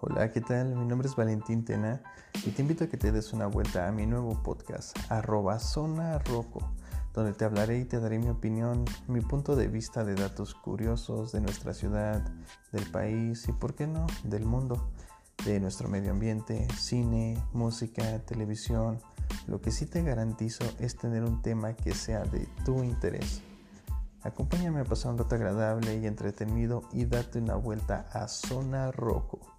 Hola, ¿qué tal? Mi nombre es Valentín Tena y te invito a que te des una vuelta a mi nuevo podcast, arroba Zona Roco, donde te hablaré y te daré mi opinión, mi punto de vista de datos curiosos de nuestra ciudad, del país y, por qué no, del mundo, de nuestro medio ambiente, cine, música, televisión. Lo que sí te garantizo es tener un tema que sea de tu interés. Acompáñame a pasar un rato agradable y entretenido y date una vuelta a Zona Roco.